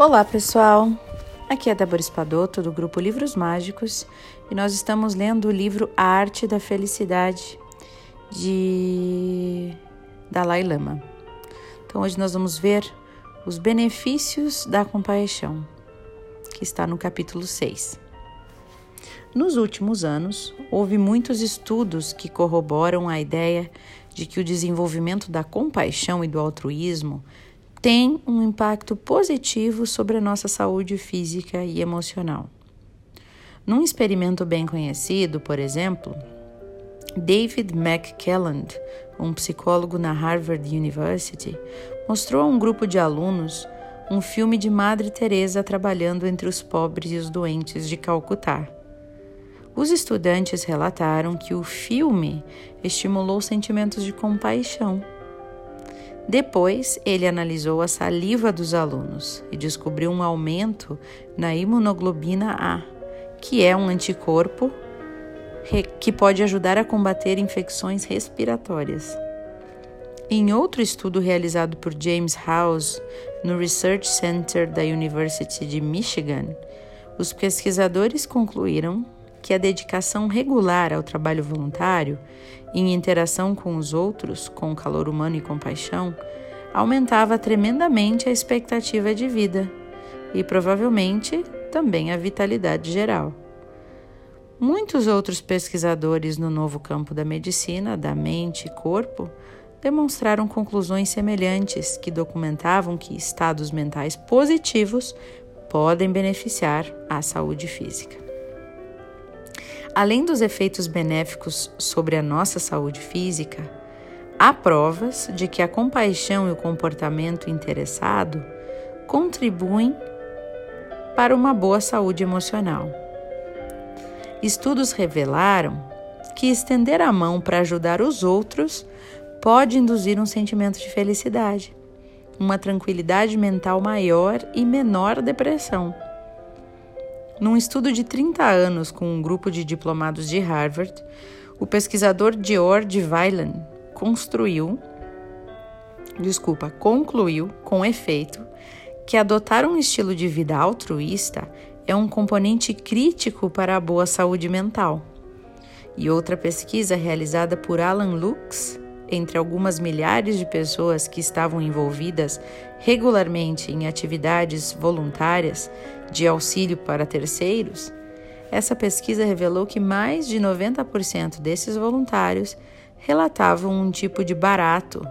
Olá, pessoal! Aqui é Débora Espadoto, do grupo Livros Mágicos, e nós estamos lendo o livro A Arte da Felicidade, de Dalai Lama. Então, hoje nós vamos ver os benefícios da compaixão, que está no capítulo 6. Nos últimos anos, houve muitos estudos que corroboram a ideia de que o desenvolvimento da compaixão e do altruísmo tem um impacto positivo sobre a nossa saúde física e emocional. Num experimento bem conhecido, por exemplo, David McClelland, um psicólogo na Harvard University, mostrou a um grupo de alunos um filme de Madre Teresa trabalhando entre os pobres e os doentes de Calcutá. Os estudantes relataram que o filme estimulou sentimentos de compaixão depois, ele analisou a saliva dos alunos e descobriu um aumento na imunoglobina A, que é um anticorpo que pode ajudar a combater infecções respiratórias. Em outro estudo realizado por James House no Research Center da University de Michigan, os pesquisadores concluíram que a dedicação regular ao trabalho voluntário, em interação com os outros, com calor humano e compaixão, aumentava tremendamente a expectativa de vida e provavelmente também a vitalidade geral. Muitos outros pesquisadores no novo campo da medicina, da mente e corpo, demonstraram conclusões semelhantes que documentavam que estados mentais positivos podem beneficiar a saúde física. Além dos efeitos benéficos sobre a nossa saúde física, há provas de que a compaixão e o comportamento interessado contribuem para uma boa saúde emocional. Estudos revelaram que estender a mão para ajudar os outros pode induzir um sentimento de felicidade, uma tranquilidade mental maior e menor depressão. Num estudo de 30 anos com um grupo de diplomados de Harvard, o pesquisador George Weiland construiu, desculpa, concluiu com efeito que adotar um estilo de vida altruísta é um componente crítico para a boa saúde mental. E outra pesquisa realizada por Alan Lux entre algumas milhares de pessoas que estavam envolvidas regularmente em atividades voluntárias de auxílio para terceiros, essa pesquisa revelou que mais de 90% desses voluntários relatavam um tipo de barato,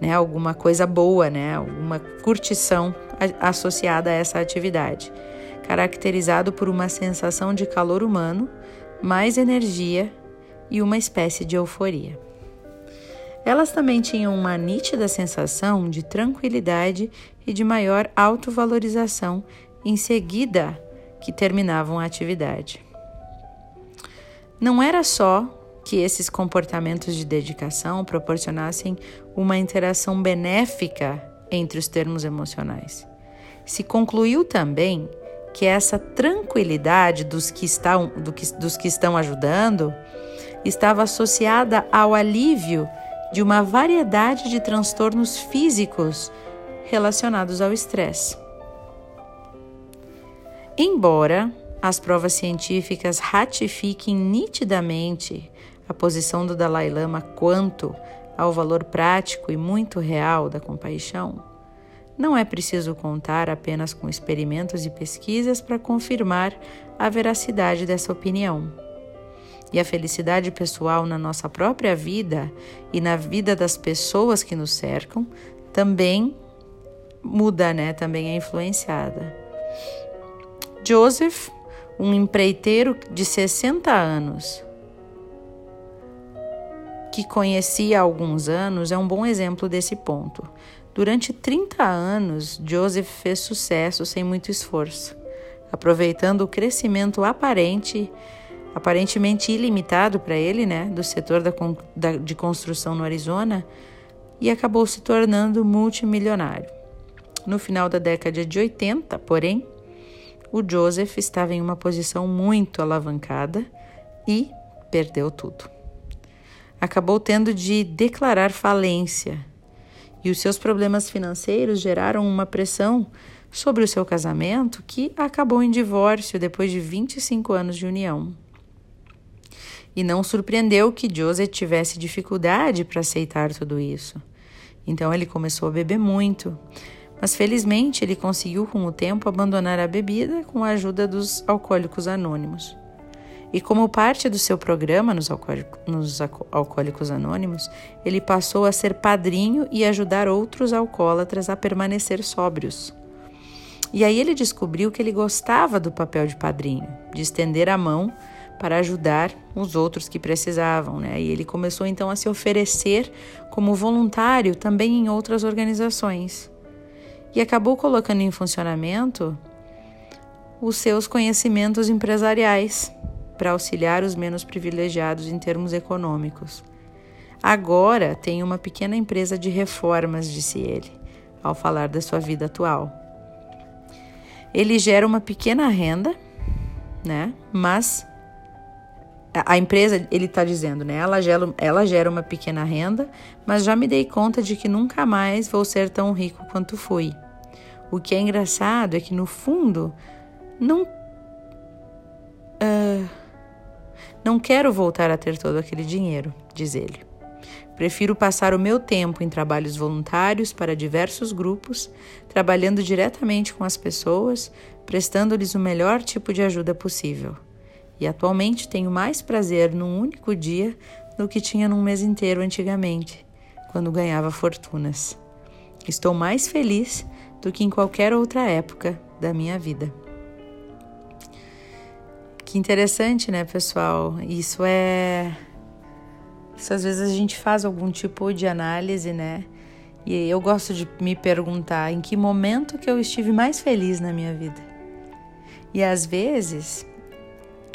né, alguma coisa boa, né, alguma curtição associada a essa atividade, caracterizado por uma sensação de calor humano, mais energia e uma espécie de euforia. Elas também tinham uma nítida sensação de tranquilidade e de maior autovalorização em seguida que terminavam a atividade. Não era só que esses comportamentos de dedicação proporcionassem uma interação benéfica entre os termos emocionais. Se concluiu também que essa tranquilidade dos que estão, do que, dos que estão ajudando estava associada ao alívio de uma variedade de transtornos físicos relacionados ao estresse. Embora as provas científicas ratifiquem nitidamente a posição do Dalai Lama quanto ao valor prático e muito real da compaixão, não é preciso contar apenas com experimentos e pesquisas para confirmar a veracidade dessa opinião e a felicidade pessoal na nossa própria vida e na vida das pessoas que nos cercam também muda, né? Também é influenciada. Joseph, um empreiteiro de 60 anos, que conheci há alguns anos, é um bom exemplo desse ponto. Durante 30 anos, Joseph fez sucesso sem muito esforço, aproveitando o crescimento aparente aparentemente ilimitado para ele, né, do setor da, da, de construção no Arizona, e acabou se tornando multimilionário. No final da década de 80, porém, o Joseph estava em uma posição muito alavancada e perdeu tudo. Acabou tendo de declarar falência e os seus problemas financeiros geraram uma pressão sobre o seu casamento, que acabou em divórcio depois de 25 anos de união. E não surpreendeu que Joseph tivesse dificuldade para aceitar tudo isso. Então ele começou a beber muito. Mas felizmente ele conseguiu, com o tempo, abandonar a bebida com a ajuda dos alcoólicos anônimos. E como parte do seu programa nos, nos Alcoólicos Anônimos, ele passou a ser padrinho e ajudar outros alcoólatras a permanecer sóbrios. E aí ele descobriu que ele gostava do papel de padrinho, de estender a mão para ajudar os outros que precisavam, né? E ele começou então a se oferecer como voluntário também em outras organizações. E acabou colocando em funcionamento os seus conhecimentos empresariais para auxiliar os menos privilegiados em termos econômicos. Agora tem uma pequena empresa de reformas, disse ele, ao falar da sua vida atual. Ele gera uma pequena renda, né? Mas a empresa, ele está dizendo, né? Ela gera, ela gera uma pequena renda, mas já me dei conta de que nunca mais vou ser tão rico quanto fui. O que é engraçado é que no fundo não uh, não quero voltar a ter todo aquele dinheiro, diz ele. Prefiro passar o meu tempo em trabalhos voluntários para diversos grupos, trabalhando diretamente com as pessoas, prestando-lhes o melhor tipo de ajuda possível. E atualmente tenho mais prazer num único dia do que tinha num mês inteiro antigamente, quando ganhava fortunas. Estou mais feliz do que em qualquer outra época da minha vida. Que interessante, né, pessoal? Isso é isso às vezes a gente faz algum tipo de análise, né? E eu gosto de me perguntar em que momento que eu estive mais feliz na minha vida. E às vezes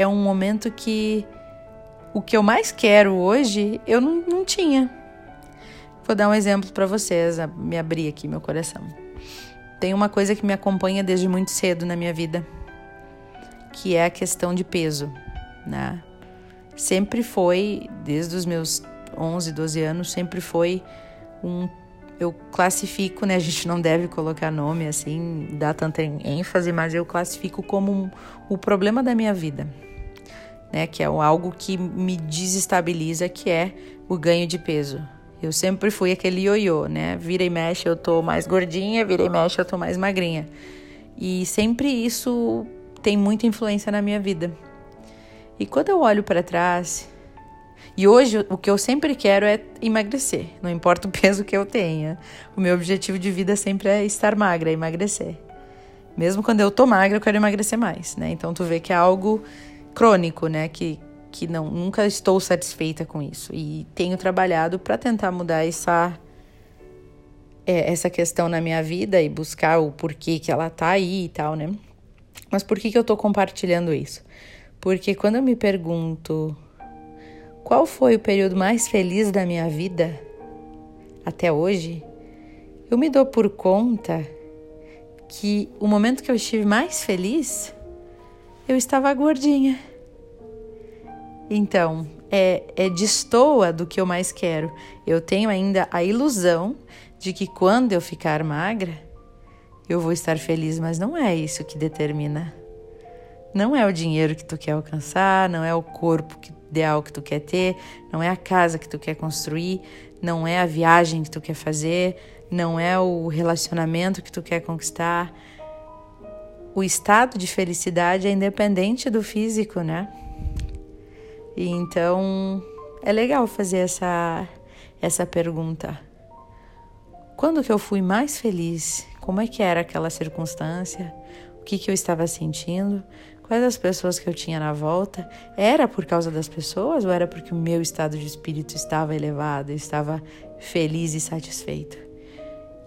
é um momento que o que eu mais quero hoje eu não, não tinha. Vou dar um exemplo para vocês, me abrir aqui meu coração. Tem uma coisa que me acompanha desde muito cedo na minha vida, que é a questão de peso, né? sempre foi, desde os meus 11, 12 anos, sempre foi um. Eu classifico, né? A gente não deve colocar nome assim, dar tanta ênfase, mas eu classifico como um, o problema da minha vida, né? Que é algo que me desestabiliza, que é o ganho de peso. Eu sempre fui aquele ioiô, né? Vira e mexe eu tô mais gordinha, vira e mexe eu tô mais magrinha. E sempre isso tem muita influência na minha vida. E quando eu olho para trás, e hoje o que eu sempre quero é emagrecer, não importa o peso que eu tenha. O meu objetivo de vida sempre é estar magra, emagrecer. Mesmo quando eu tô magra, eu quero emagrecer mais, né? Então tu vê que é algo crônico, né? Que, que não nunca estou satisfeita com isso e tenho trabalhado para tentar mudar essa é, essa questão na minha vida e buscar o porquê que ela tá aí e tal, né? Mas por que que eu tô compartilhando isso? Porque quando eu me pergunto qual foi o período mais feliz da minha vida até hoje, eu me dou por conta que o momento que eu estive mais feliz, eu estava gordinha. Então, é, é destoa do que eu mais quero. Eu tenho ainda a ilusão de que quando eu ficar magra, eu vou estar feliz, mas não é isso que determina não é o dinheiro que tu quer alcançar, não é o corpo ideal que tu quer ter, não é a casa que tu quer construir, não é a viagem que tu quer fazer, não é o relacionamento que tu quer conquistar. O estado de felicidade é independente do físico, né? E então é legal fazer essa essa pergunta. Quando que eu fui mais feliz? Como é que era aquela circunstância? O que que eu estava sentindo? Quais as pessoas que eu tinha na volta? Era por causa das pessoas ou era porque o meu estado de espírito estava elevado, estava feliz e satisfeito?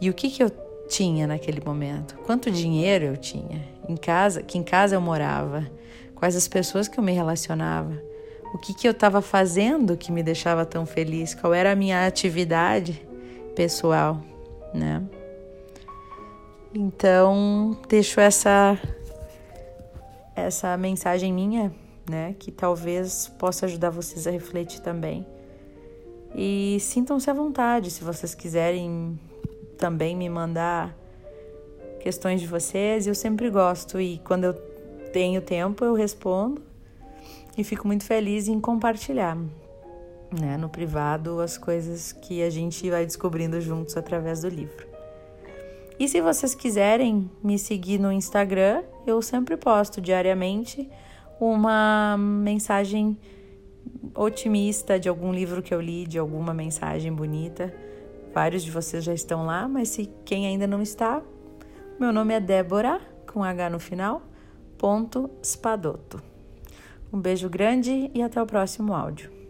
E o que, que eu tinha naquele momento? Quanto dinheiro eu tinha? Em casa, que em casa eu morava? Quais as pessoas que eu me relacionava? O que, que eu estava fazendo que me deixava tão feliz? Qual era a minha atividade pessoal, né? Então, deixo essa essa mensagem minha, né, que talvez possa ajudar vocês a refletir também. E sintam-se à vontade se vocês quiserem também me mandar questões de vocês. Eu sempre gosto e quando eu tenho tempo eu respondo e fico muito feliz em compartilhar, né, no privado as coisas que a gente vai descobrindo juntos através do livro. E se vocês quiserem me seguir no Instagram, eu sempre posto diariamente uma mensagem otimista de algum livro que eu li, de alguma mensagem bonita. Vários de vocês já estão lá, mas se quem ainda não está, meu nome é Débora, com H no final, ponto Spadotto. Um beijo grande e até o próximo áudio.